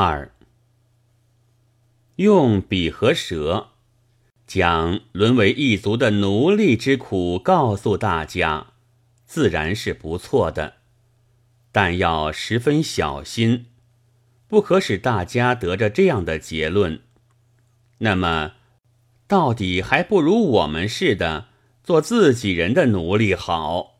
二，用笔和舌，将沦为异族的奴隶之苦告诉大家，自然是不错的，但要十分小心，不可使大家得着这样的结论。那么，到底还不如我们似的做自己人的奴隶好。